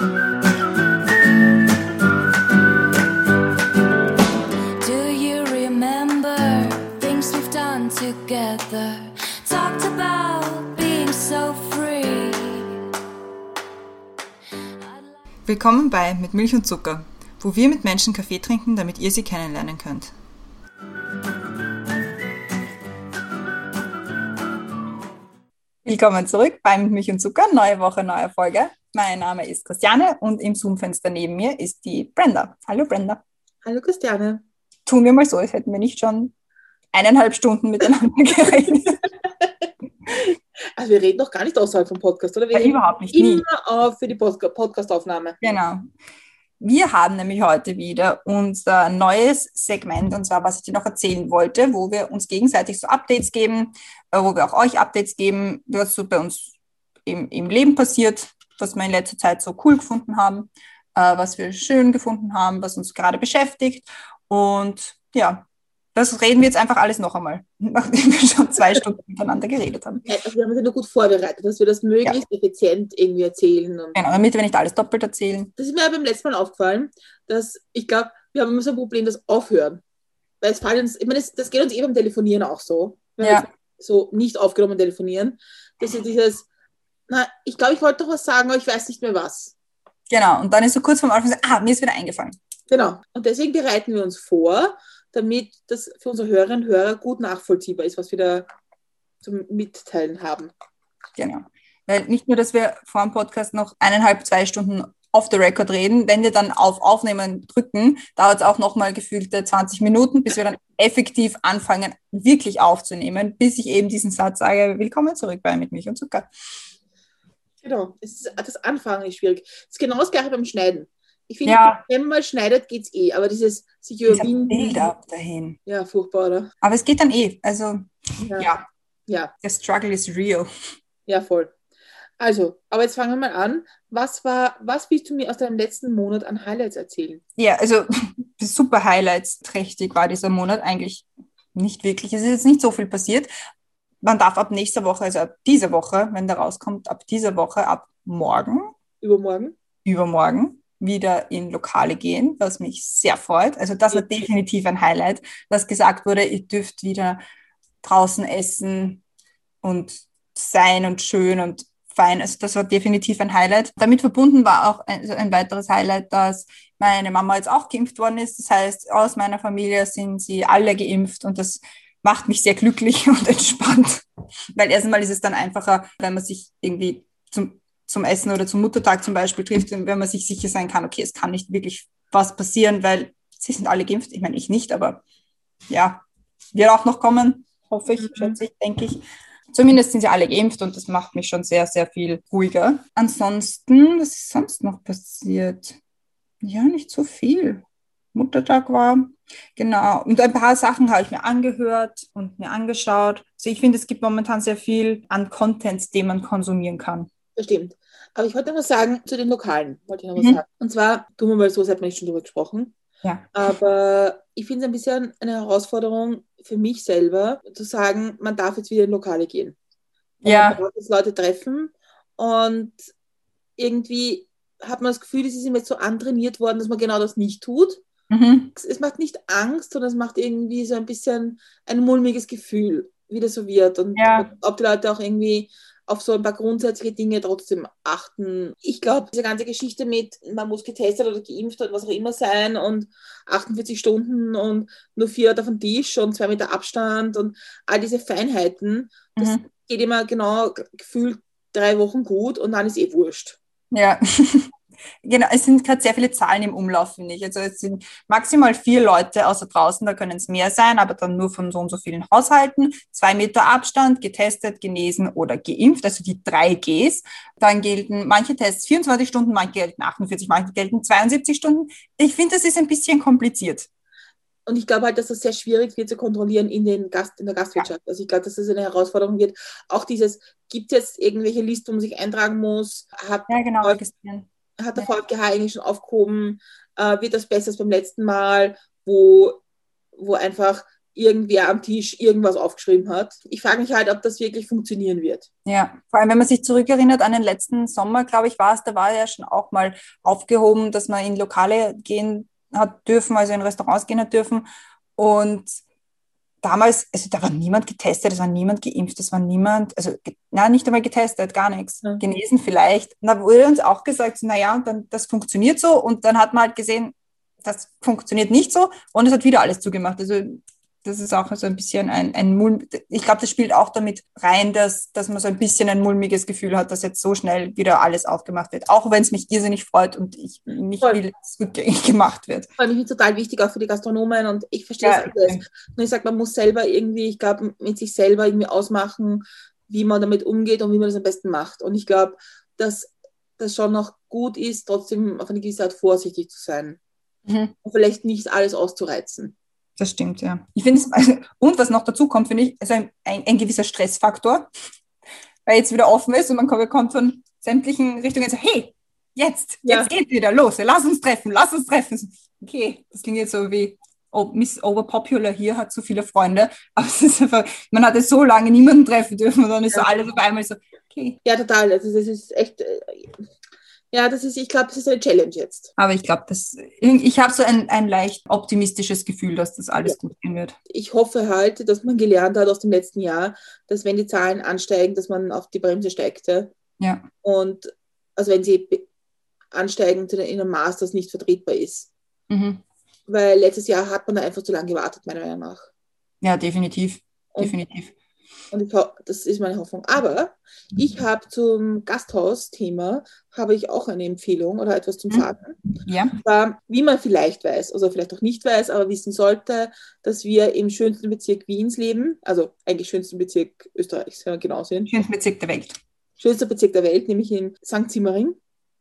Willkommen bei Mit Milch und Zucker, wo wir mit Menschen Kaffee trinken, damit ihr sie kennenlernen könnt. Willkommen zurück bei Mit Milch und Zucker, neue Woche, neue Folge. Mein Name ist Christiane und im Zoom-Fenster neben mir ist die Brenda. Hallo Brenda. Hallo Christiane. Tun wir mal so, als hätten wir nicht schon eineinhalb Stunden miteinander geredet. Also wir reden noch gar nicht außerhalb vom Podcast, oder? Wir Ja, überhaupt nicht, nie. Immer auf für die Podcast-Aufnahme. Genau. Wir haben nämlich heute wieder unser neues Segment, und zwar, was ich dir noch erzählen wollte, wo wir uns gegenseitig so Updates geben, äh, wo wir auch euch Updates geben, was so bei uns im, im Leben passiert, was wir in letzter Zeit so cool gefunden haben, äh, was wir schön gefunden haben, was uns gerade beschäftigt. Und ja, das reden wir jetzt einfach alles noch einmal, nachdem wir schon zwei Stunden miteinander geredet haben. Ja, Also wir haben uns ja nur gut vorbereitet, dass wir das möglichst effizient irgendwie erzählen. Genau, damit wir nicht alles doppelt erzählen. das ist mir beim letzten Mal aufgefallen, dass ich glaube, wir haben immer so ein Problem, das Aufhören. Weil es fallen uns, ich meine, das, das geht uns eh beim Telefonieren auch so. Wenn wir Ja. jetzt so nicht aufgenommen telefonieren. Das ist dieses, na, ich glaube, ich wollte doch was sagen, aber ich weiß nicht mehr was. Genau, und dann ist so kurz vorm Anfang, ah, mir ist wieder eingefallen. Genau. Und deswegen bereiten wir uns vor, damit das für unsere Hörerinnen und Hörer gut nachvollziehbar ist, was wir da zum Mitteilen haben. Genau. Weil nicht nur, dass wir vor dem Podcast noch eineinhalb, zwei Stunden off the record reden, wenn wir dann auf Aufnehmen drücken, dauert es auch nochmal gefühlte 20 Minuten, bis wir dann effektiv anfangen, wirklich aufzunehmen, bis ich eben diesen Satz sage, willkommen zurück bei Mit Milch und Zucker. Genau. Es ist, das Anfangen ist schwierig. Es ist genau das gleiche beim Schneiden. Ich finde, Ja. wenn man mal schneidet, geht es eh. Aber dieses sich überwinden. Build-up dahin. Ja, furchtbar, oder? Aber es geht dann eh. Also, Ja. ja, Ja, der Struggle is real. ja, voll. Also, aber jetzt fangen wir mal an. Was war, was willst du mir aus deinem letzten Monat an Highlights erzählen? Ja, also super Highlights trächtig war dieser Monat eigentlich nicht wirklich. Es ist jetzt nicht so viel passiert. Man darf ab nächster Woche, also ab dieser Woche, wenn der rauskommt, ab dieser Woche, ab morgen, Übermorgen? übermorgen wieder in Lokale gehen, was mich sehr freut. Also das war definitiv ein Highlight, dass gesagt wurde, ihr dürft wieder draußen essen und sein und schön und fein. Also das war definitiv ein Highlight. Damit verbunden war auch ein, also ein weiteres Highlight, dass meine Mama jetzt auch geimpft worden ist. Das heißt, aus meiner Familie sind sie alle geimpft und das macht mich sehr glücklich und entspannt. Weil erstmal ist es dann einfacher, wenn man sich irgendwie zum, zum Essen oder zum Muttertag zum Beispiel trifft, wenn man sich sicher sein kann, okay, es kann nicht wirklich was passieren, weil sie sind alle geimpft. Ich meine, ich nicht, aber ja, wird auch noch kommen, hoffe ich, Mhm. schätze ich, denke ich. Zumindest sind sie alle geimpft und das macht mich schon sehr, sehr viel ruhiger. Ansonsten, was ist sonst noch passiert? Ja, nicht so viel. Muttertag war, genau. Und ein paar Sachen habe ich mir angehört und mir angeschaut. Also ich finde, es gibt momentan sehr viel an Contents, den man konsumieren kann. Das stimmt. Aber ich wollte noch was sagen zu den Lokalen. Wollte ich noch was Mhm. sagen. Und zwar, tun wir mal so, hat man nicht schon drüber gesprochen. Ja. Aber ich finde es ein bisschen eine Herausforderung für mich selber, zu sagen, man darf jetzt wieder in Lokale gehen. Und Ja. Man darf jetzt Leute treffen. Und irgendwie hat man das Gefühl, es ist ihm jetzt so antrainiert worden, dass man genau das nicht tut. Mhm. Es- macht nicht Angst, sondern es macht irgendwie so ein bisschen ein mulmiges Gefühl, wie das so wird. Und Ja. ob die Leute auch irgendwie auf so ein paar grundsätzliche Dinge trotzdem achten. Ich glaube, diese ganze Geschichte mit, man muss getestet oder geimpft oder was auch immer sein und 48 Stunden und nur vier Leute auf dem Tisch und zwei Meter Abstand und all diese Feinheiten, das Mhm. geht immer genau gefühlt drei Wochen gut und dann ist eh wurscht. Ja, genau. Es sind gerade sehr viele Zahlen im Umlauf, finde ich. Also es sind maximal vier Leute außer draußen, da können es mehr sein, aber dann nur von so und so vielen Haushalten. Zwei Meter Abstand, getestet, genesen oder geimpft, also die drei Gs. Dann gelten manche Tests 24 Stunden, manche gelten 48, manche gelten 72 Stunden. Ich finde, das ist ein bisschen kompliziert. Und ich glaube halt, dass das sehr schwierig wird zu kontrollieren in, den Gast, in der Gastwirtschaft. Also ich glaube, dass das eine Herausforderung wird. Auch dieses, gibt es jetzt irgendwelche Listen, wo man sich eintragen muss? Hat, Ja, genau. Voll. Hat der. VfGH eigentlich schon aufgehoben? Äh, wird das besser als beim letzten Mal, wo, wo einfach irgendwer am Tisch irgendwas aufgeschrieben hat. Ich frage mich halt, ob das wirklich funktionieren wird. Ja, vor allem wenn man sich zurückerinnert an den letzten Sommer, glaube ich, war es, da war ja schon auch mal aufgehoben, dass man in Lokale gehen hat dürfen, also in Restaurants gehen hat dürfen. Und damals, also da war niemand getestet, es war niemand geimpft, es war niemand, also na, nicht einmal getestet, gar nichts. Ja. Genesen vielleicht. Und da wurde uns auch gesagt, naja, und dann das funktioniert so. Und dann hat man halt gesehen, das funktioniert nicht so und es hat wieder alles zugemacht. Also das ist auch so ein bisschen ein, ein Mulm. Ich glaube, das spielt auch damit rein, dass, dass man so ein bisschen ein mulmiges Gefühl hat, dass jetzt so schnell wieder alles aufgemacht wird. Auch wenn es mich irrsinnig freut und ich nicht Voll. will, dass es rückgängig gemacht wird. Vor allem total wichtig auch für die Gastronomen und ich verstehe ja, das alles. Und ich sage, man muss selber irgendwie, ich glaube, mit sich selber irgendwie ausmachen, wie man damit umgeht und wie man das am besten macht. Und ich glaube, dass das schon noch gut ist, trotzdem auf eine gewisse Art vorsichtig zu sein. Mhm. Und vielleicht nicht alles auszureizen. Das stimmt, ja. Ich finde es, und was noch dazu kommt, finde ich, also ein, ein, ein, gewisser Stressfaktor, weil jetzt wieder offen ist und man kommt, kommt von sämtlichen Richtungen so, hey, jetzt, ja. jetzt geht wieder los, lass uns treffen, lass uns treffen. Okay, das klingt jetzt so wie, oh, Miss Overpopular hier hat so viele Freunde, aber es ist einfach, man hatte so lange niemanden treffen dürfen und dann ist ja. so alles auf einmal so, okay. Ja, total, also das ist echt, äh, ja, das ist, ich glaube, das ist eine Challenge jetzt. Aber ich glaube, ich habe so ein, ein leicht optimistisches Gefühl, dass das alles ja. gut gehen wird. Ich hoffe halt, dass man gelernt hat aus dem letzten Jahr, dass wenn die Zahlen ansteigen, dass man auf die Bremse steigte. Ja. Und also wenn sie ansteigen in einem Maß, das nicht vertretbar ist. Mhm. Weil letztes Jahr hat man da einfach zu lange gewartet, meiner Meinung nach. Ja, definitiv. Und definitiv. Und ich, das ist meine Hoffnung. Aber ich habe zum Gasthaus-Thema habe ich auch eine Empfehlung oder etwas zum hm. Sagen. Ja. War, wie man vielleicht weiß, also vielleicht auch nicht weiß, aber wissen sollte, dass wir im schönsten Bezirk Wiens leben, also eigentlich schönsten Bezirk Österreichs, wenn wir genau sind. Schönster Bezirk der Welt. Schönster Bezirk der Welt, nämlich in St. Zimmering.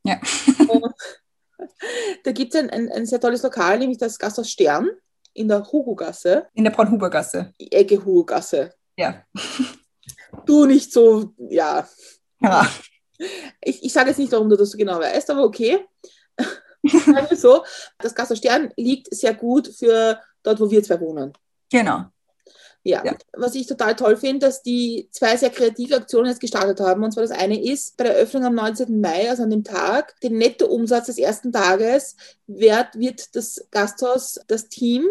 Ja. da gibt es ein, ein, ein sehr tolles Lokal, nämlich das Gasthaus Stern in der Hugo-Gasse. In der Braunhuber-Gasse. Die Ecke Hugo-Gasse. Ja. Du nicht so, ja. Ja. Ich, ich sage jetzt nicht, warum du das so genau weißt, aber okay. so, das Gasthaus Stern liegt sehr gut für dort, wo wir zwei wohnen. Genau. Ja. ja. was ich total toll finde, dass die zwei sehr kreative Aktionen jetzt gestartet haben. Und zwar das eine ist, bei der Öffnung am 19. Mai, also an dem Tag, den Nettoumsatz des ersten Tages wird, wird das Gasthaus, das Team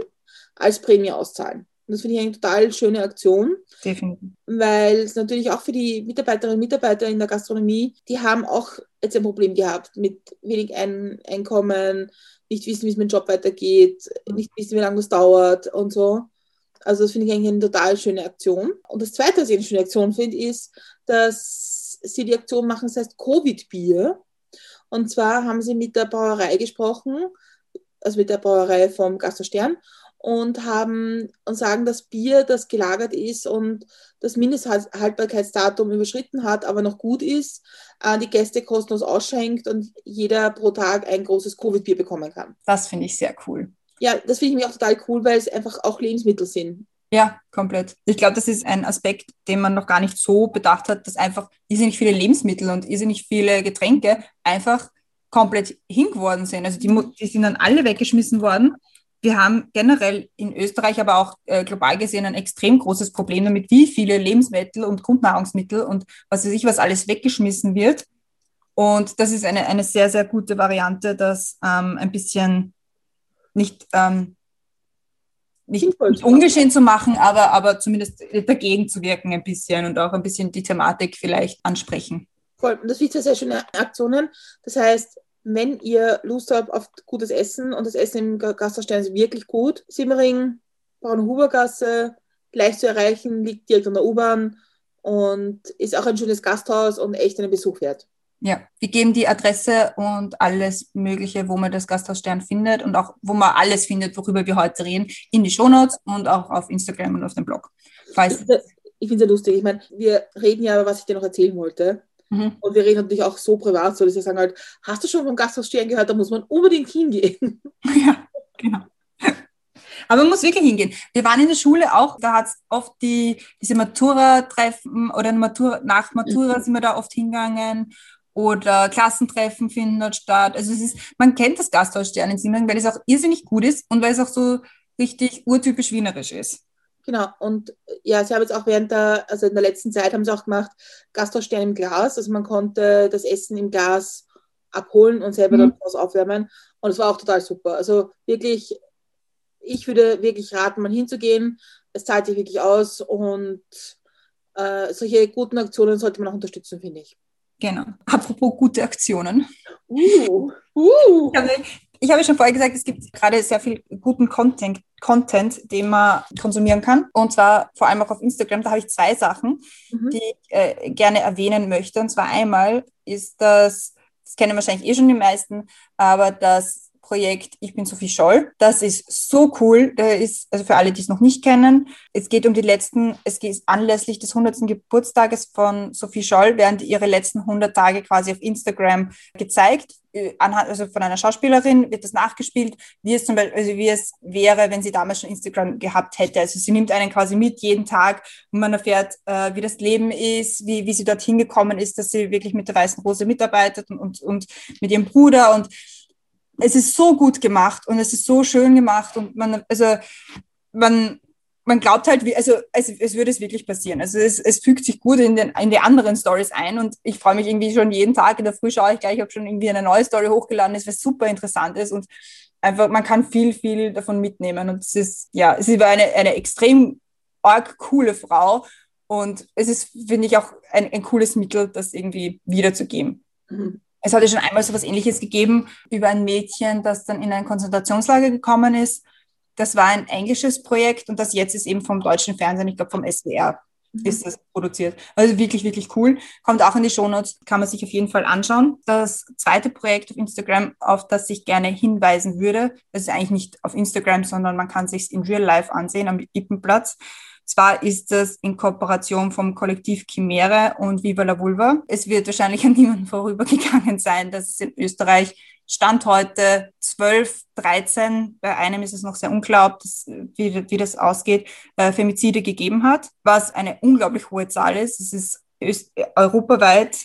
als Prämie auszahlen. Und das finde ich eine total schöne Aktion. Definitiv. Weil es natürlich auch für die Mitarbeiterinnen und Mitarbeiter in der Gastronomie, die haben auch jetzt ein Problem gehabt mit wenig ein Einkommen, nicht wissen, wie es mit dem Job weitergeht, nicht wissen, wie lange das dauert und so. Also das finde ich eigentlich eine total schöne Aktion. Und das Zweite, was ich eine schöne Aktion finde, ist, dass sie die Aktion machen, das heißt Covid-Bier. Und zwar haben sie mit der Brauerei gesprochen, also mit der Brauerei vom Gasthaus Stern und haben und sagen, dass Bier, das gelagert ist und das Mindesthaltbarkeitsdatum überschritten hat, aber noch gut ist, äh, die Gäste kostenlos ausschenkt und jeder pro Tag ein großes Covid-Bier bekommen kann. Das finde ich sehr cool. Ja, das finde ich mir auch total cool, weil es einfach auch Lebensmittel sind. Ja, komplett. Ich glaube, das ist ein Aspekt, den man noch gar nicht so bedacht hat, dass einfach irrsinnig viele Lebensmittel und irrsinnig viele Getränke einfach komplett hingeworden sind. Also die, die sind dann alle weggeschmissen worden wir haben generell in Österreich, aber auch äh, global gesehen ein extrem großes Problem damit, wie viele Lebensmittel und Grundnahrungsmittel und was weiß ich, was alles weggeschmissen wird. Und das ist eine, eine sehr, sehr gute Variante, das ähm, ein bisschen nicht, ähm, nicht, nicht ungeschehen zu machen, aber, aber zumindest dagegen zu wirken ein bisschen und auch ein bisschen die Thematik vielleicht ansprechen. Voll. Und das finde ich sehr schöne Aktionen. Das heißt, wenn ihr Lust habt auf gutes Essen und das Essen im Gasthausstern ist wirklich gut, Simmering, Braunhubergasse, leicht zu erreichen, liegt direkt an der U-Bahn und ist auch ein schönes Gasthaus und echt einen Besuch wert. Ja, wir geben die Adresse und alles Mögliche, wo man das Gasthaus Stern findet und auch wo man alles findet, worüber wir heute reden, in die Shownotes und auch auf Instagram und auf dem Blog. Falls ich finde es ja lustig. Ich meine, wir reden ja, was ich dir noch erzählen wollte. Mhm. Und wir reden natürlich auch so privat, so dass wir sagen halt, hast du schon vom Gasthaus Stern gehört, da muss man unbedingt hingehen. Ja, genau. Aber man muss wirklich hingehen. Wir waren in der Schule auch, da hat es oft die, diese Matura-Treffen oder Matura, nach Matura mhm. sind wir da oft hingegangen oder Klassentreffen finden dort statt. Also es ist, man kennt das Gasthaus Stern in Simmering, weil es auch irrsinnig gut ist und weil es auch so richtig urtypisch wienerisch ist. Genau, und ja, sie haben jetzt auch während der, also in der letzten Zeit haben sie auch gemacht, Gastausstern im Glas. Also man konnte das Essen im Glas abholen und selber mhm. dann aufwärmen. Und es war auch total super. Also wirklich, ich würde wirklich raten, mal hinzugehen. Es zahlt sich wirklich aus und äh, solche guten Aktionen sollte man auch unterstützen, finde ich. Genau. Apropos gute Aktionen. Uh, uh. Ich, habe, ich habe schon vorher gesagt, es gibt gerade sehr viel guten Content, Content, den man konsumieren kann. Und zwar vor allem auch auf Instagram. Da habe ich zwei Sachen, mhm. die ich äh, gerne erwähnen möchte. Und zwar einmal ist das, das kennen wahrscheinlich eh schon die meisten, aber das Projekt Ich bin Sophie Scholl. Das ist so cool. Da ist, also für alle, die es noch nicht kennen, es geht um die letzten, es geht anlässlich des 100. Geburtstages von Sophie Scholl, werden ihre letzten 100 Tage quasi auf Instagram gezeigt. Äh, anhand, also von einer Schauspielerin wird das nachgespielt, wie es zum Beispiel, also wie es wäre, wenn sie damals schon Instagram gehabt hätte. Also sie nimmt einen quasi mit jeden Tag und man erfährt, äh, wie das Leben ist, wie, wie sie dorthin gekommen ist, dass sie wirklich mit der Weißen Rose mitarbeitet und, und, und mit ihrem Bruder und es ist so gut gemacht und es ist so schön gemacht und man, also man, man glaubt halt, wie, also es, es würde es wirklich passieren. Also es, es fügt sich gut in, den, in die anderen Stories ein und ich freue mich irgendwie schon jeden Tag in der Früh schaue ich gleich, ich habe schon irgendwie eine neue Story hochgeladen, ist was super interessant ist und einfach, man kann viel, viel davon mitnehmen und es ist, ja, sie war eine, eine extrem arg coole Frau und es ist, finde ich, auch ein, ein cooles Mittel, das irgendwie wiederzugeben. Mhm. Es hatte schon einmal so etwas Ähnliches gegeben über ein Mädchen, das dann in ein Konzentrationslager gekommen ist. Das war ein englisches Projekt und das jetzt ist eben vom deutschen Fernsehen, ich glaube vom SWR mhm. ist das produziert. Also wirklich, wirklich cool. Kommt auch in die Shownotes, kann man sich auf jeden Fall anschauen. Das zweite Projekt auf Instagram, auf das ich gerne hinweisen würde, das ist eigentlich nicht auf Instagram, sondern man kann sich in Real Life ansehen am Ippenplatz. Zwar ist das in Kooperation vom Kollektiv Chimäre und Viva la Vulva. Es wird wahrscheinlich an niemanden vorübergegangen sein, dass es in Österreich Stand heute 12, 13, bei einem ist es noch sehr ob das, wie, wie das ausgeht, äh, Femizide gegeben hat, was eine unglaublich hohe Zahl ist. Es ist Öst europaweit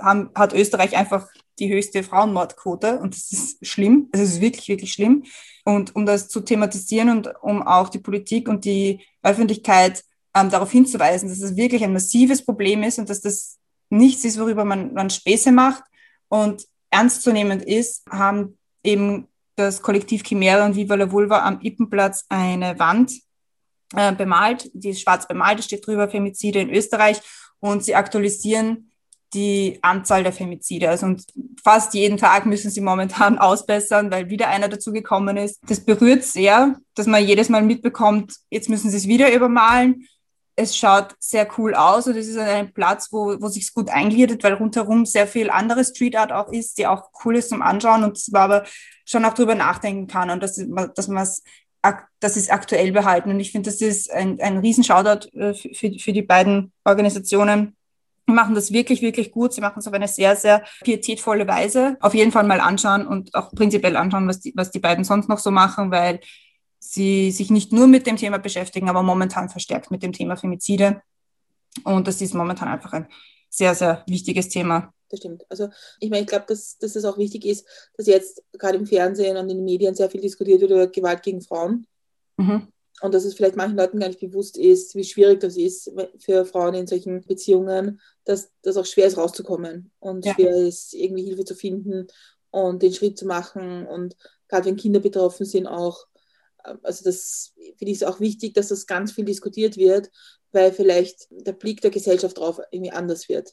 haben, hat Österreich einfach die höchste Frauenmordquote und das ist schlimm. Es ist wirklich, wirklich schlimm. Und um das zu thematisieren und um auch die Politik und die Öffentlichkeit ähm, darauf hinzuweisen, dass es wirklich ein massives Problem ist und dass das nichts ist, worüber man, man Späße macht und ernstzunehmend ist, haben eben das Kollektiv Chimäre und Viva la Vulva am Ippenplatz eine Wand äh, bemalt, die ist schwarz bemalt, steht drüber Femizide in Österreich und sie aktualisieren die Anzahl der Femizide. Also und fast jeden Tag müssen sie momentan ausbessern, weil wieder einer dazugekommen ist. Das berührt sehr, dass man jedes Mal mitbekommt, jetzt müssen sie es wieder übermalen. Es schaut sehr cool aus und es ist ein Platz, wo, wo sich gut eingliedert, weil rundherum sehr viel andere Street Art auch ist, die auch cool ist zum Anschauen und man aber schon auch drüber nachdenken kann und dass, dass man es das ist aktuell behalten. Und ich finde, das ist ein, ein Riesenshoutout äh, für, für die beiden Organisationen, machen das wirklich, wirklich gut. Sie machen es auf eine sehr, sehr pietätvolle Weise. Auf jeden Fall mal anschauen und auch prinzipiell anschauen, was die, was die beiden sonst noch so machen, weil sie sich nicht nur mit dem Thema beschäftigen, aber momentan verstärkt mit dem Thema Femizide. Und das ist momentan einfach ein sehr, sehr wichtiges Thema. Das stimmt. Also ich meine, ich glaube, dass, dass es auch wichtig ist, dass jetzt gerade im Fernsehen und in den Medien sehr viel diskutiert wird über Gewalt gegen Frauen. Mhm und dass es vielleicht manchen Leuten gar nicht bewusst ist, wie schwierig das ist für Frauen in solchen Beziehungen, dass das auch schwer ist rauszukommen und ja. schwer ist, irgendwie Hilfe zu finden und den Schritt zu machen und gerade wenn Kinder betroffen sind auch. Also das finde ich auch wichtig, dass das ganz viel diskutiert wird, weil vielleicht der Blick der Gesellschaft darauf irgendwie anders wird.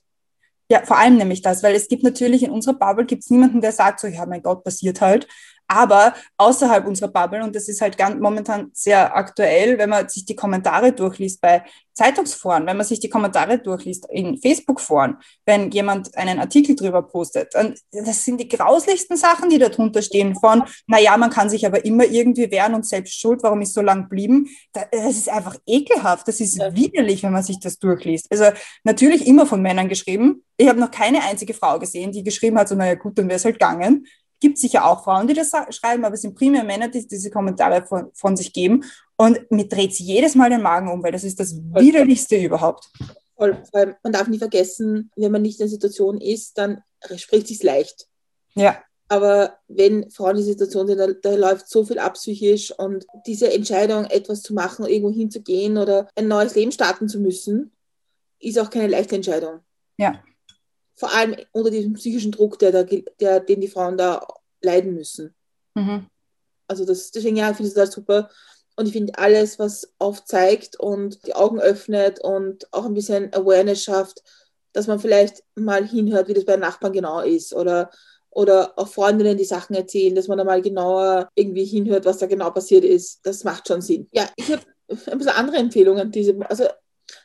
Ja, vor allem nämlich das, weil es gibt natürlich in unserer Bubble gibt es niemanden, der sagt so, ja, mein Gott, passiert halt. Aber außerhalb unserer Bubble, und das ist halt ganz momentan sehr aktuell, wenn man sich die Kommentare durchliest bei Zeitungsforen, wenn man sich die Kommentare durchliest in Facebook-Foren, wenn jemand einen Artikel drüber postet, dann, das sind die grauslichsten Sachen, die da drunter stehen von, naja, man kann sich aber immer irgendwie wehren und selbst schuld, warum ist so lang blieben. Das ist einfach ekelhaft, das ist widerlich, wenn man sich das durchliest. Also natürlich immer von Männern geschrieben. Ich habe noch keine einzige Frau gesehen, die geschrieben hat, so, naja gut, dann wäre es halt gegangen gibt sicher auch Frauen, die das schreiben, aber es sind primär Männer, die diese Kommentare von, von sich geben. Und mir dreht sie jedes Mal den Magen um, weil das ist das widerlichste überhaupt. Voll. Man darf nie vergessen, wenn man nicht in der Situation ist, dann spricht sich leicht. Ja. Aber wenn Frauen in dieser Situation sind, da, da, läuft so viel ab psychisch und diese Entscheidung, etwas zu machen, irgendwo hinzugehen oder ein neues Leben starten zu müssen, ist auch keine leichte Entscheidung. Ja. Vor allem unter diesem psychischen Druck, der, da, der, den die Frauen da leiden müssen. Mhm. Also das, deswegen ja, finde ich das super. Und ich finde alles, was aufzeigt und die Augen öffnet und auch ein bisschen Awareness schafft, dass man vielleicht mal hinhört, wie das bei Nachbarn genau ist oder oder auch Freundinnen die Sachen erzählen, dass man da mal genauer irgendwie hinhört, was da genau passiert ist. Das macht schon Sinn. Ja, ich habe ein bisschen andere Empfehlungen. Diese, also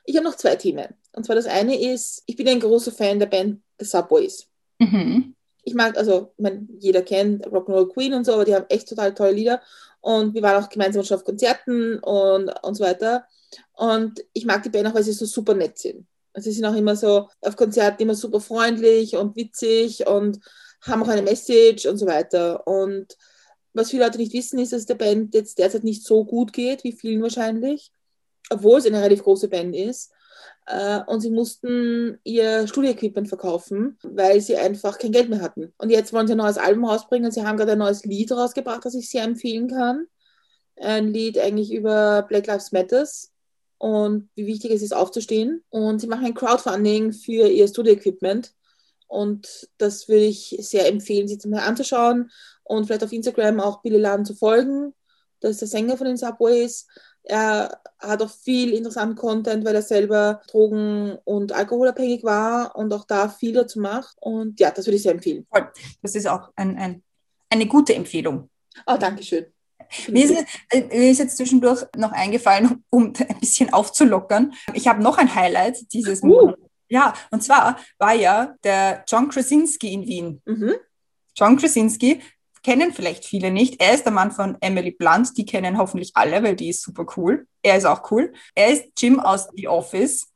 ich habe noch zwei Themen. Und zwar das eine ist, ich bin ein großer Fan der Band Subways. Mhm. Ich mag, also ich meine, jeder kennt Rock'n'Roll Queen und so, aber die haben echt total tolle Lieder. Und wir waren auch gemeinsam schon auf Konzerten und, und so weiter. Und ich mag die Band auch, weil sie so super nett sind. Also sie sind auch immer so auf Konzerten immer super freundlich und witzig und haben auch eine Message und so weiter. Und was viele Leute nicht wissen, ist, dass der Band jetzt derzeit nicht so gut geht, wie vielen wahrscheinlich, obwohl es eine relativ große Band ist. Äh, und sie mussten ihr Studioequipment verkaufen, weil sie einfach kein Geld mehr hatten. Und jetzt wollen sie ein neues Album rausbringen. Sie haben gerade ein neues Lied rausgebracht, das ich sehr empfehlen kann. Ein Lied eigentlich über Black Lives Matters und wie wichtig es ist, aufzustehen. Und sie machen ein Crowdfunding für ihr Studioequipment. Und das würde ich sehr empfehlen, sich mal anzuschauen und vielleicht auf Instagram auch Billy Laden zu folgen. Das ist der Sänger von den Subways. Er hat auch viel interessanten Content, weil er selber drogen- und alkoholabhängig war und auch da viel dazu macht. Und ja, das würde ich sehr empfehlen. Das ist auch ein, ein, eine gute Empfehlung. Oh, danke schön. Mir ist, äh, mir ist, jetzt zwischendurch noch eingefallen, um ein bisschen aufzulockern. Ich habe noch ein Highlight dieses uh. Monats. Ja, und zwar war ja der John Krasinski in Wien. Mhm. John Krasinski kennen vielleicht viele nicht. Er ist der Mann von Emily Blunt, die kennen hoffentlich alle, weil die ist super cool. Er ist auch cool. Er ist Jim aus The Office,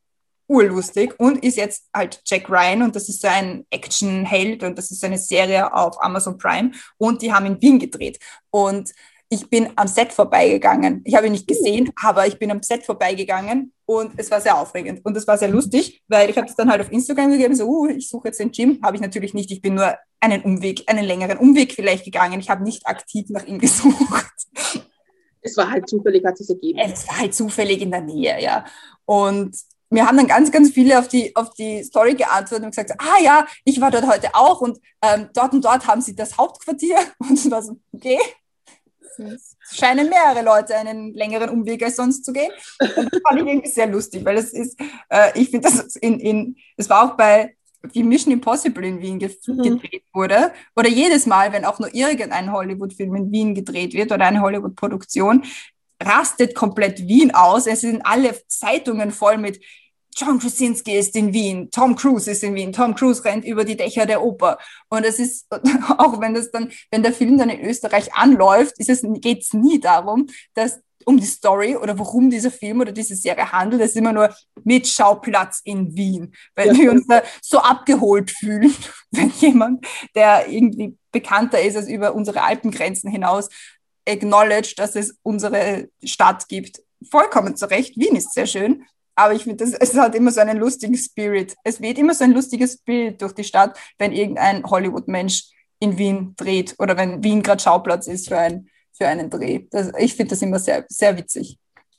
urlustig und ist jetzt halt Jack Ryan und das ist so ein Actionheld und das ist eine Serie auf Amazon Prime und die haben in Wien gedreht. Und ich bin am Set vorbeigegangen. Ich habe ihn nicht gesehen, aber ich bin am Set vorbeigegangen und es war sehr aufregend und es war sehr lustig, weil ich habe es dann halt auf Instagram gegeben, so, uh, ich suche jetzt den Gym, habe ich natürlich nicht. Ich bin nur einen Umweg, einen längeren Umweg vielleicht gegangen. Ich habe nicht aktiv nach ihm gesucht. Es war halt zufällig, hat es ergeben. Es war halt zufällig in der Nähe, ja. Und mir haben dann ganz, ganz viele auf die, auf die Story geantwortet und gesagt, ah ja, ich war dort heute auch und ähm, dort und dort haben sie das Hauptquartier. Und ich war so, okay, es scheinen mehrere Leute einen längeren Umweg als sonst zu gehen. Und das fand ich irgendwie sehr lustig, weil es ist, äh, ich finde, das in, in, es war auch bei, wie Mission Impossible in Wien ge mhm. gedreht wurde, oder jedes Mal, wenn auch nur irgendein Hollywood-Film in Wien gedreht wird oder eine Hollywood-Produktion, rastet komplett Wien aus. Es sind alle Zeitungen voll mit John Krasinski ist in Wien, Tom Cruise ist in Wien, Tom Cruise rennt über die Dächer der Oper. Und es ist, auch wenn das dann, wenn der Film dann in Österreich anläuft, ist es, geht es nie darum, dass um die Story oder worum dieser Film oder diese Serie handelt. Es ist immer nur mit Schauplatz in Wien, weil ja. wir uns da so abgeholt fühlen, wenn jemand, der irgendwie bekannter ist als über unsere Alpengrenzen hinaus, acknowledge, dass es unsere Stadt gibt. Vollkommen zu Recht. Wien ist sehr schön, aber ich finde, es hat immer so einen lustigen Spirit. Es weht immer so ein lustiges Spirit durch die Stadt, wenn irgendein Hollywood-Mensch in Wien dreht oder wenn Wien gerade Schauplatz ist für, ein, für einen Dreh. Das, ich finde das immer sehr, sehr witzig.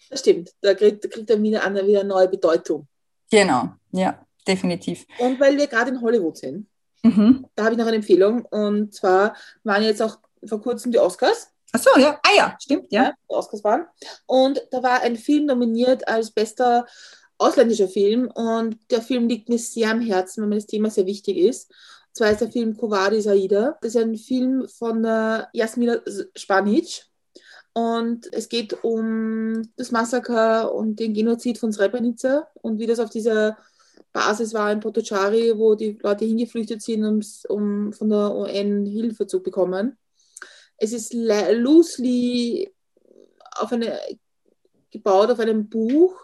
Das stimmt. Da kriegt, da kriegt der Wiener an wieder eine neue Bedeutung. Genau, ja, definitiv. Und weil wir gerade in Hollywood sind, mhm. da habe ich noch eine Empfehlung. Und zwar waren jetzt auch vor kurzem die Oscars. Ach so, ja. Ah ja, stimmt, ja. ja Oscars waren. Und da war ein Film nominiert als bester ausländischer Film. Und der Film liegt mir sehr am Herzen, weil mir das Thema sehr wichtig ist. Und zwar ist der Film Kovadi Saida. Das ist ein Film von äh, Jasmina Spanic. Und es geht um das Massaker und den Genozid von Srebrenica und wie das auf dieser Basis war in Potocari, wo die Leute hingeflüchtet sind, um, um von der UN Hilfe zu bekommen. Es ist loosely auf eine, gebaut auf einem Buch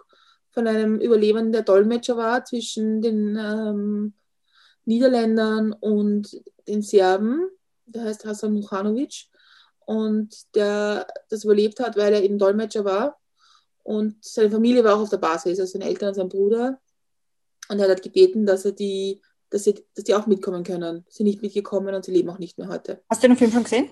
von einem Überlebenden, der Dolmetscher war zwischen den ähm, Niederländern und den Serben. Der heißt Hasan Muhanovic und der das überlebt hat, weil er eben Dolmetscher war. Und seine Familie war auch auf der Basis, also seine Eltern und sein Bruder. Und er hat gebeten, dass er die dass, sie, dass die auch mitkommen können. Sie sind nicht mitgekommen und sie leben auch nicht mehr heute. Hast du den Film schon gesehen?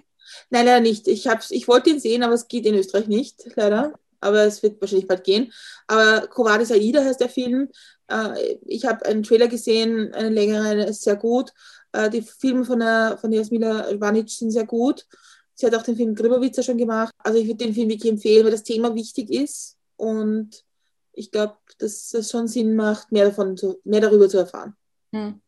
Nein, leider nicht. Ich, hab's, ich wollte ihn sehen, aber es geht in Österreich nicht, leider. Aber es wird wahrscheinlich bald gehen. Aber Kovadis Aida heißt der Film. Äh, ich habe einen Trailer gesehen, einen längeren, ist sehr gut. Äh, die Filme von, der, von Jasmila Vanic sind sehr gut. Sie hat auch den Film Gribowitzer schon gemacht. Also ich würde den Film wirklich empfehlen, weil das Thema wichtig ist. Und ich glaube, dass es schon Sinn macht, mehr, davon zu, mehr darüber zu erfahren. Hm.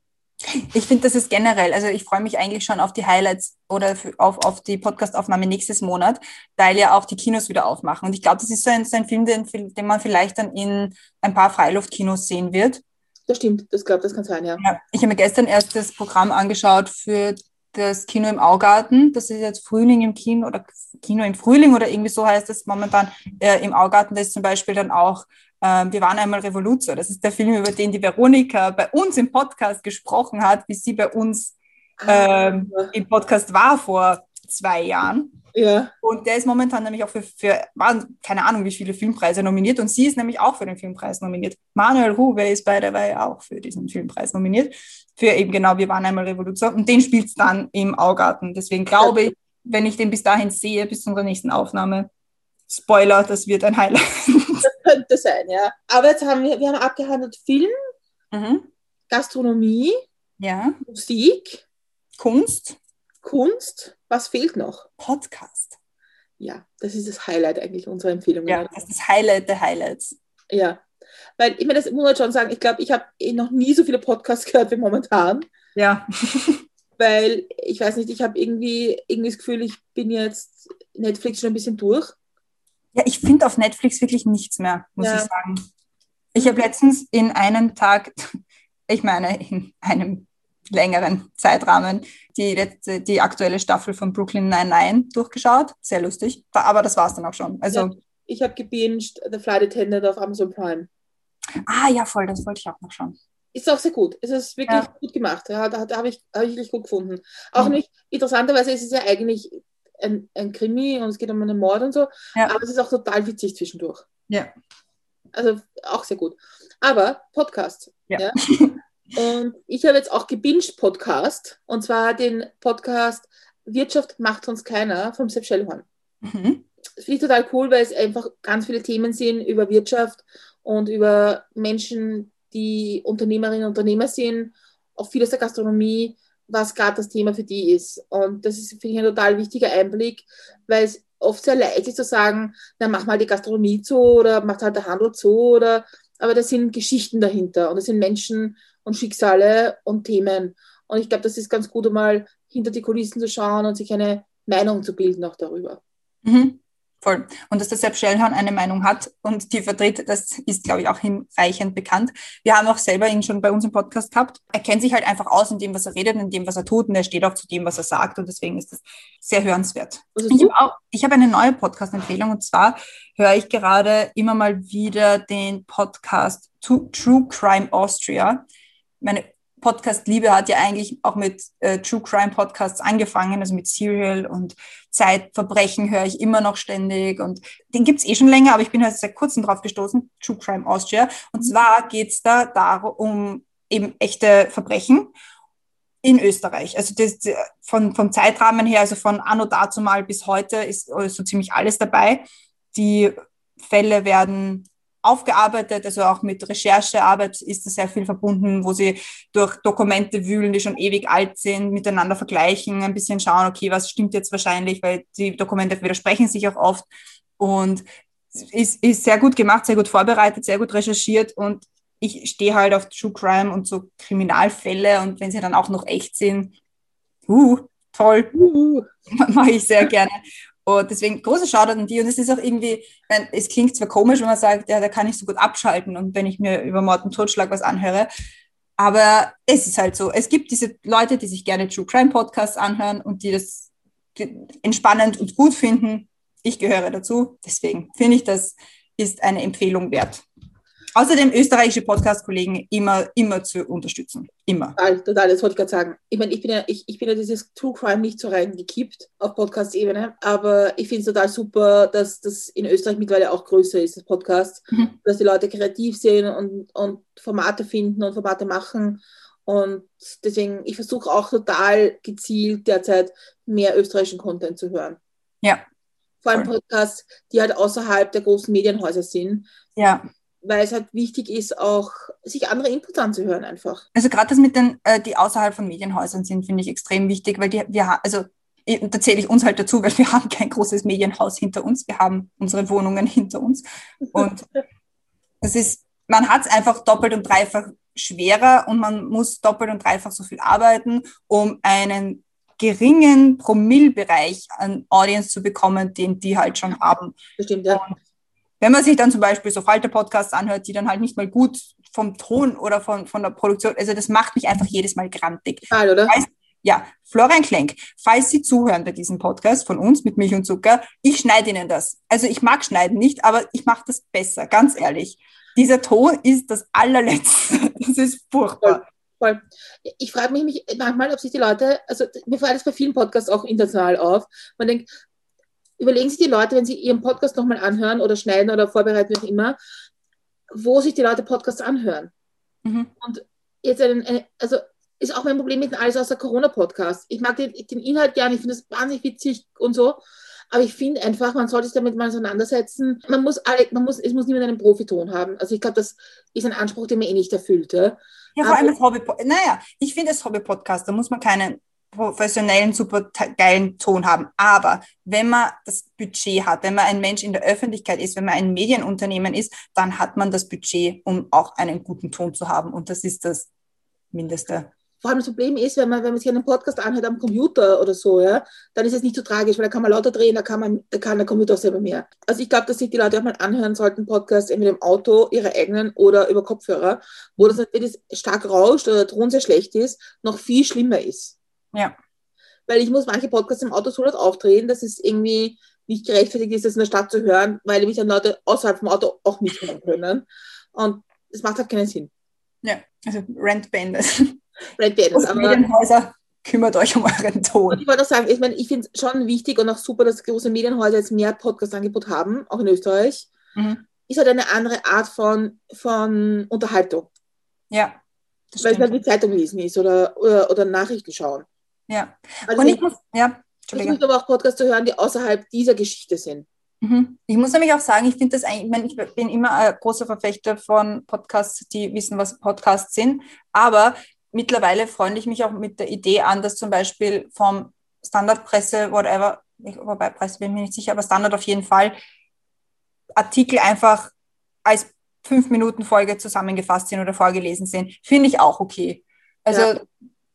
Ich finde, das ist generell, also ich freue mich eigentlich schon auf die Highlights oder auf, auf die Podcastaufnahme nächstes Monat, weil ja auch die Kinos wieder aufmachen. Und ich glaube, das ist so ein, so ein Film, den, den man vielleicht dann in ein paar Freiluftkinos sehen wird. Das stimmt, das glaube das kann sein, ja. ja. Ich habe mir gestern erst das Programm angeschaut für das Kino im Augarten. Das ist jetzt Frühling im Kino oder Kino im Frühling oder irgendwie so heißt es momentan äh, im Augarten. Das ist zum Beispiel dann auch Wir waren einmal Revolution. Das ist der Film, über den die Veronika bei uns im Podcast gesprochen hat, wie sie bei uns ah. ähm, im Podcast war vor zwei Jahren. Ja. Und der ist momentan nämlich auch für, für waren, keine Ahnung, wie viele Filmpreise nominiert. Und sie ist nämlich auch für den Filmpreis nominiert. Manuel Huwe ist bei der Weih auch für diesen Filmpreis nominiert. Für eben genau, wir waren einmal Revolution. Und den spielt es dann im Augarten. Deswegen glaube ich, wenn ich den bis dahin sehe, bis zu unserer nächsten Aufnahme, Spoiler, das wird ein Highlight. Könnte sein, ja. Aber jetzt haben wir, wir haben abgehandelt Film, mhm. Gastronomie, ja. Musik, Kunst. Kunst. Was fehlt noch? Podcast. Ja, das ist das Highlight eigentlich unserer Empfehlung. Ja, das ist das Highlight der Highlights. Ja, weil ich mir das muss man schon sagen, ich glaube, ich habe eh noch nie so viele Podcasts gehört wie momentan. Ja. weil ich weiß nicht, ich habe irgendwie, irgendwie das Gefühl, ich bin jetzt Netflix schon ein bisschen durch. Ja, ich finde auf Netflix wirklich nichts mehr, muss ja. ich sagen. Ich habe letztens in einem Tag, ich meine in einem längeren Zeitrahmen, die, letzte, die aktuelle Staffel von Brooklyn Nine-Nine durchgeschaut. Sehr lustig. Aber das war es dann auch schon. Also, ja, ich habe gebinged The Flight Attendant auf Amazon Prime. Ah ja, voll, das wollte ich auch noch schauen. Ist auch sehr gut. Es ist wirklich ja. gut gemacht. Ja, da, da habe ich, hab ich wirklich gut gefunden. Auch mhm. nicht, interessanterweise ist es ja eigentlich ein, ein Krimi und es geht um einen Mord und so, ja. aber es ist auch total witzig zwischendurch. Ja. Also auch sehr gut. Aber Podcast. Ja. ja? Und ich habe jetzt auch gebinged Podcast und zwar den Podcast Wirtschaft macht sonst keiner vom Sepp Schellhorn. Mhm. Das finde ich total cool, weil es einfach ganz viele Themen sind über Wirtschaft und über Menschen, die Unternehmerinnen und Unternehmer sind, auch viel aus der Gastronomie was gerade das Thema für die ist. Und das ist, finde ich, ein total wichtiger Einblick, weil es oft sehr leicht ist zu sagen, na, mach mal die Gastronomie zu oder mach halt der Handel zu oder, aber da sind Geschichten dahinter und das sind Menschen und Schicksale und Themen. Und ich glaube, das ist ganz gut, um mal hinter die Kulissen zu schauen und sich eine Meinung zu bilden auch darüber. Mhm. Voll. Und dass der Sepp Schellhorn eine Meinung hat und die vertritt, das ist, glaube ich, auch hinreichend bekannt. Wir haben auch selber ihn schon bei uns im Podcast gehabt. Er kennt sich halt einfach aus in dem, was er redet, in dem, was er tut und er steht auch zu dem, was er sagt und deswegen ist das sehr hörenswert. Ich habe habe eine neue Podcast-Empfehlung und zwar höre ich gerade immer mal wieder den Podcast True Crime Austria. Meine Podcast-Liebe hat ja eigentlich auch mit äh, True Crime Podcasts angefangen, also mit Serial und Zeitverbrechen höre ich immer noch ständig und den gibt es eh schon länger, aber ich bin halt seit kurzem drauf gestoßen, True Crime Austria. Und zwar geht es da darum, um eben echte Verbrechen in Österreich. Also das, von, vom Zeitrahmen her, also von anno dazu mal bis heute ist so ziemlich alles dabei. Die Fälle werden aufgearbeitet, also auch mit Recherchearbeit ist da sehr viel verbunden, wo sie durch Dokumente wühlen, die schon ewig alt sind, miteinander vergleichen, ein bisschen schauen, okay, was stimmt jetzt wahrscheinlich, weil die Dokumente widersprechen sich auch oft. Und ist, ist sehr gut gemacht, sehr gut vorbereitet, sehr gut recherchiert. Und ich stehe halt auf True Crime und so Kriminalfälle. Und wenn sie dann auch noch echt sind, uh, toll, uh, mache ich sehr gerne. Und deswegen große Shoutout an die. Und es ist auch irgendwie, es klingt zwar komisch, wenn man sagt, ja, da kann ich so gut abschalten und wenn ich mir über Mord und Totschlag was anhöre. Aber es ist halt so. Es gibt diese Leute, die sich gerne True Crime Podcasts anhören und die das entspannend und gut finden. Ich gehöre dazu. Deswegen finde ich, das ist eine Empfehlung wert. Außerdem österreichische Podcast-Kollegen immer, immer zu unterstützen. Immer. Total, total, das wollte ich gerade sagen. Ich meine, ich bin ja, ich, ich bin ja dieses True Crime nicht so reingekippt auf Podcast-Ebene, aber ich finde es total super, dass das in Österreich mittlerweile auch größer ist, das Podcast, mhm. dass die Leute kreativ sind und, und Formate finden und Formate machen Und deswegen, ich versuche auch total gezielt derzeit mehr österreichischen Content zu hören. Ja. Vor allem. Podcasts, die halt außerhalb der großen Medienhäuser sind, Ja. Weil es halt wichtig ist, auch sich andere Inputs anzuhören einfach. Also gerade das mit den, äh, die außerhalb von Medienhäusern sind, finde ich extrem wichtig, weil die, wir also da zähle ich uns halt dazu, weil wir haben kein großes Medienhaus hinter uns, wir haben unsere Wohnungen hinter uns. Und das ist, man hat es einfach doppelt und dreifach schwerer und man muss doppelt und dreifach so viel arbeiten, um einen geringen Promillbereich an Audience zu bekommen, den die halt schon haben. Das stimmt, ja. Wenn man sich dann zum Beispiel so Falter-Podcasts anhört, die dann halt nicht mal gut vom Ton oder von, von der Produktion, also das macht mich einfach jedes Mal grantig. Total, oder? Weiß- Ja, Florian Klenk, falls Sie zuhören bei diesem Podcast von uns mit Milch und Zucker, ich schneide Ihnen das. Also ich mag schneiden nicht, aber ich mache das besser, ganz ehrlich. Dieser Ton ist das allerletzte. Das ist furchtbar. Voll. Ich frage mich mich manchmal, ob sich die Leute, also mir fällt das bei vielen Podcasts auch international auf, man denkt, überlegen sich die Leute, wenn sie ihren Podcast nochmal anhören oder schneiden oder vorbereiten, wie auch immer, wo sich die Leute Podcasts anhören. Mhm. Jetzt einen, eine, also ist auch mein Problem mit dem alles außer Corona-Podcast. Ich mag den, den Inhalt gerne, ich finde es wahnsinnig witzig und so. Aber ich finde einfach, man sollte sich damit mal auseinandersetzen. Man muss alle, man muss, es muss niemand einen Profiton haben. Also ich glaube, das ist ein Anspruch, den man eh nicht erfüllt. Ja? Ja, vor allem als Hobby. Naja, ich finde als Hobby-Podcast, da muss man keinen professionellen, super geilen Ton haben. Aber wenn man das Budget hat, wenn man ein Mensch in der Öffentlichkeit ist, wenn man ein Medienunternehmen ist, dann hat man das Budget, um auch einen guten Ton zu haben. Und das ist das Mindeste. Vor allem das Problem ist, wenn man, wenn man sich einen Podcast anhört am Computer oder so, ja, dann ist es nicht so tragisch, weil da kann man lauter drehen, da kann, man, da kann der Computer auch selber mehr. Also ich glaube, dass sich die Leute auch mal anhören sollten, Podcasts entweder im Auto, ihre eigenen oder über Kopfhörer, wo das, es stark rauscht oder der Ton sehr schlecht ist, noch viel schlimmer ist. Ja. Weil ich muss manche Podcasts im Auto so laut aufdrehen, dass es irgendwie nicht gerechtfertigt ist, das in der Stadt zu hören, weil mich dann Leute außerhalb vom Auto auch nicht hören können. Und das macht halt keinen Sinn. Ja, also Rent Bandit. Red Bandits, Und aber Medienhäuser, kümmert euch um euren Ton. ich wollte auch sagen, ich, meine, ich finde es schon wichtig und auch super, dass große Medienhäuser jetzt mehr Podcast-Angebot haben, auch in Österreich. Mhm. Ist halt eine andere Art von, von Unterhaltung, Ja, weil es halt wie Zeitung lesen ist oder, oder, oder Nachrichten schauen. Ja. Also Und ich muss, ja, ich möchte aber auch Podcasts zu hören, die außerhalb dieser Geschichte sind. Mhm. Ich muss nämlich auch sagen, ich finde das eigentlich, ich, meine, ich bin immer ein großer Verfechter von Podcasts, die wissen, was Podcasts sind. Aber mittlerweile freunde ich mich auch mit der Idee an, dass zum Beispiel vom Standardpresse, whatever, ich, wobei Presse bin ich mir nicht sicher, aber Standard auf jeden Fall, Artikel einfach als fünf Minuten Folge zusammengefasst sind oder vorgelesen sind, finde ich auch okay. Also Ja.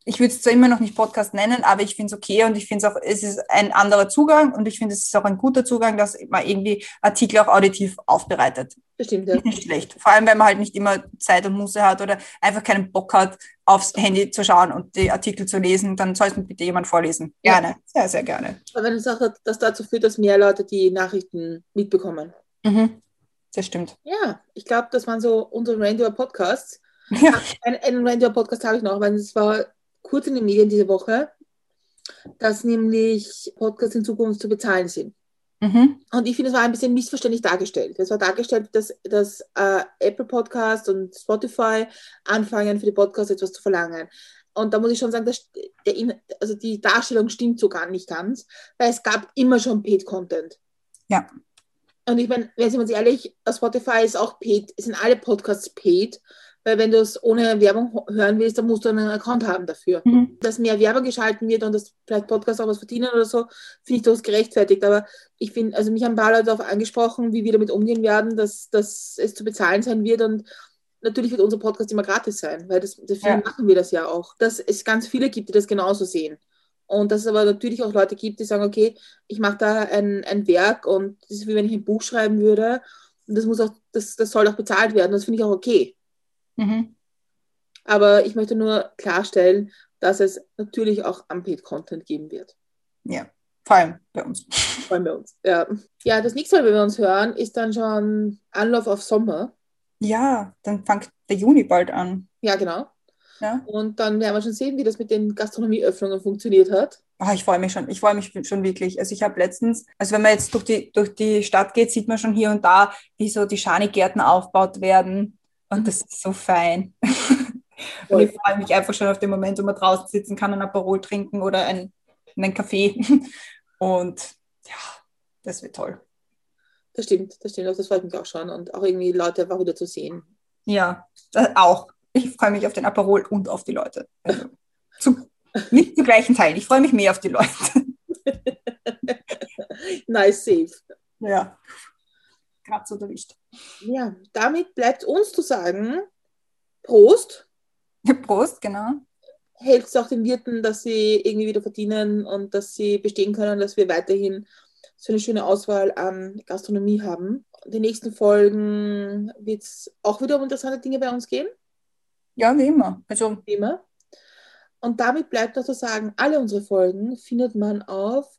Ich würde es zwar immer noch nicht Podcast nennen, aber ich finde es okay und ich finde es auch, es ist ein anderer Zugang und ich finde es ist auch ein guter Zugang, dass man irgendwie Artikel auch auditiv aufbereitet. Bestimmt, ja. Nicht schlecht. Vor allem, wenn man halt nicht immer Zeit und Muße hat oder einfach keinen Bock hat, aufs Handy zu schauen und die Artikel zu lesen, dann soll es mir bitte jemand vorlesen. Ja. Gerne. Sehr, sehr gerne. Aber wenn es auch das dazu führt, dass mehr Leute die Nachrichten mitbekommen. Mhm. Das stimmt. Ja, ich glaube, das waren so unsere Reindeer Podcasts. Ja. Einen, einen Reindeer Podcast habe ich noch, weil es war kurz in den Medien diese Woche, dass nämlich Podcasts in Zukunft zu bezahlen sind. Mhm. Und ich finde, es war ein bisschen missverständlich dargestellt. Es war dargestellt, dass, dass äh, Apple Podcast und Spotify anfangen, für die Podcasts etwas zu verlangen. Und da muss ich schon sagen, dass der, In- also die Darstellung stimmt so gar nicht ganz, weil es gab immer schon Paid-Content. Ja. Und ich meine, wenn Sie uns ehrlich, Spotify ist auch paid, es sind alle Podcasts paid, weil wenn du es ohne Werbung hören willst, dann musst du einen Account haben dafür. Mhm. Dass mehr Werbung geschalten wird und dass vielleicht Podcasts auch was verdienen oder so, finde ich durchaus gerechtfertigt. Aber ich finde, also mich haben ein paar Leute darauf angesprochen, wie wir damit umgehen werden, dass, dass es zu bezahlen sein wird und natürlich wird unser Podcast immer gratis sein, weil das, deswegen Ja. machen wir das ja auch. Dass es ganz viele gibt, die das genauso sehen. Und dass es aber natürlich auch Leute gibt, die sagen, okay, ich mache da ein, ein Werk und das ist wie wenn ich ein Buch schreiben würde. Und das muss auch, das, das soll auch bezahlt werden. Das finde ich auch okay. Mhm. Aber ich möchte nur klarstellen, dass es natürlich auch Unpaid-Content geben wird. Ja. Vor allem bei uns. Freuen wir uns. Ja. ja, das nächste Mal, wenn wir uns hören, ist dann schon Anlauf auf Sommer. Ja, dann fängt der Juni bald an. Ja, genau. Ja. Und dann werden wir schon sehen, wie das mit den Gastronomieöffnungen funktioniert hat. Ah, ich freue mich schon. Ich freue mich schon wirklich. Also ich habe letztens, also wenn man jetzt durch die, durch die Stadt geht, sieht man schon hier und da, wie so die Schanigärten aufgebaut werden. Und das ist so fein. Und ich freue mich einfach schon auf den Moment, wo man draußen sitzen kann, ein Aperol trinken oder ein, einen Kaffee. Und ja, das wird toll. Das stimmt, das stimmt. Das freut mich auch schon. Und auch irgendwie Leute einfach wieder zu sehen. Ja, auch. Ich freue mich auf den Aperol und auf die Leute. Also, zu, nicht zu gleichen Teilen. Ich freue mich mehr auf die Leute. nice safe. Ja, gerade so erwischt. Ja, damit bleibt uns zu sagen, Prost. Prost, genau. Hält es auch den Wirten, dass sie irgendwie wieder verdienen und dass sie bestehen können, dass wir weiterhin so eine schöne Auswahl an Gastronomie haben. Die nächsten Folgen wird es auch wieder um interessante Dinge bei uns gehen. Ja, wie immer. Also wie immer. Und damit bleibt noch zu sagen, alle unsere Folgen findet man auf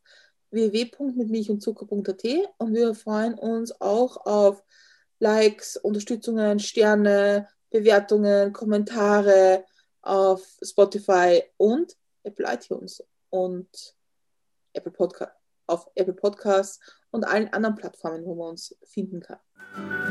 www.mitmilchundzucker.at und wir freuen uns auch auf Likes, Unterstützungen, Sterne, Bewertungen, Kommentare auf Spotify und Apple iTunes und Apple Podcast, auf Apple Podcasts und allen anderen Plattformen, wo man uns finden kann.